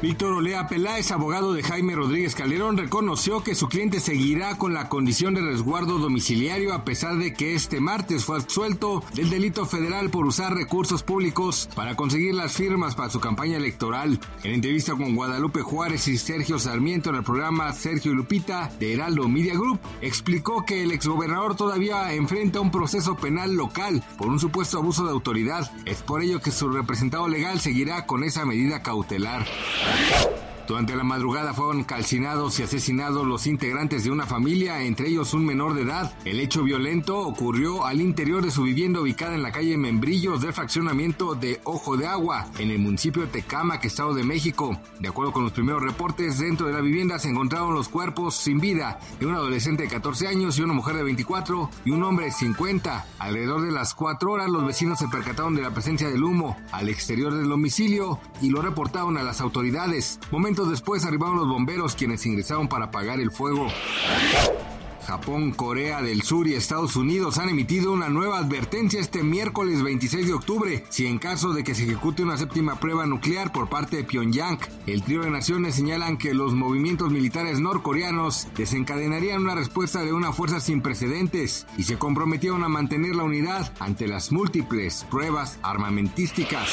Víctor Olea Peláez, abogado de Jaime Rodríguez Calderón, reconoció que su cliente seguirá con la condición de resguardo domiciliario a pesar de que este martes fue absuelto del delito federal por usar recursos públicos para conseguir las firmas para su campaña electoral. En entrevista con Guadalupe Juárez y Sergio Sarmiento en el programa Sergio y Lupita de Heraldo Media Group, explicó que el exgobernador todavía enfrenta un proceso penal local por un supuesto abuso de autoridad. Es por ello que su representado legal seguirá con esa medida cautelar. Let's go. Durante la madrugada fueron calcinados y asesinados los integrantes de una familia, entre ellos un menor de edad. El hecho violento ocurrió al interior de su vivienda ubicada en la calle Membrillos del fraccionamiento de Ojo de Agua, en el municipio de Tecámac, Estado de México. De acuerdo con los primeros reportes, dentro de la vivienda se encontraron los cuerpos sin vida de un adolescente de 14 años y una mujer de 24 y un hombre de 50. Alrededor de las 4 horas los vecinos se percataron de la presencia del humo al exterior del domicilio y lo reportaron a las autoridades. Después arribaron los bomberos quienes ingresaron para apagar el fuego. Japón, Corea del Sur y Estados Unidos han emitido una nueva advertencia este miércoles 26 de octubre si en caso de que se ejecute una séptima prueba nuclear por parte de Pyongyang. El trío de naciones señalan que los movimientos militares norcoreanos desencadenarían una respuesta de una fuerza sin precedentes y se comprometieron a mantener la unidad ante las múltiples pruebas armamentísticas.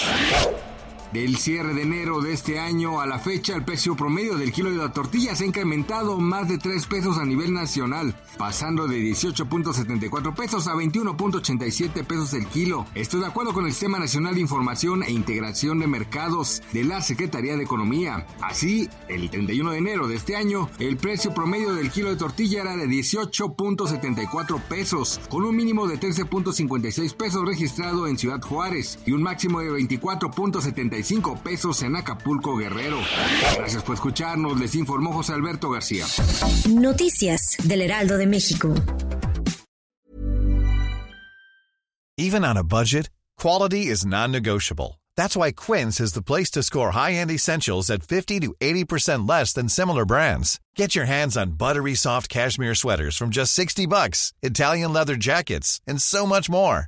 Del cierre de enero de este año a la fecha, el precio promedio del kilo de la tortilla se ha incrementado más de 3 pesos a nivel nacional, pasando de 18.74 pesos a 21.87 pesos el kilo. Esto de acuerdo con el Sistema Nacional de Información e Integración de Mercados de la Secretaría de Economía. Así, el 31 de enero de este año, el precio promedio del kilo de tortilla era de 18.74 pesos, con un mínimo de 13.56 pesos registrado en Ciudad Juárez y un máximo de 24.75 pesos en Acapulco, Guerrero. Gracias por escucharnos, les informó José Alberto García. Noticias del Heraldo de México. Even on a budget, quality is non-negotiable. That's why Quince is the place to score high-end essentials at 50 to 80% less than similar brands. Get your hands on buttery soft cashmere sweaters from just 60 bucks, Italian leather jackets, and so much more.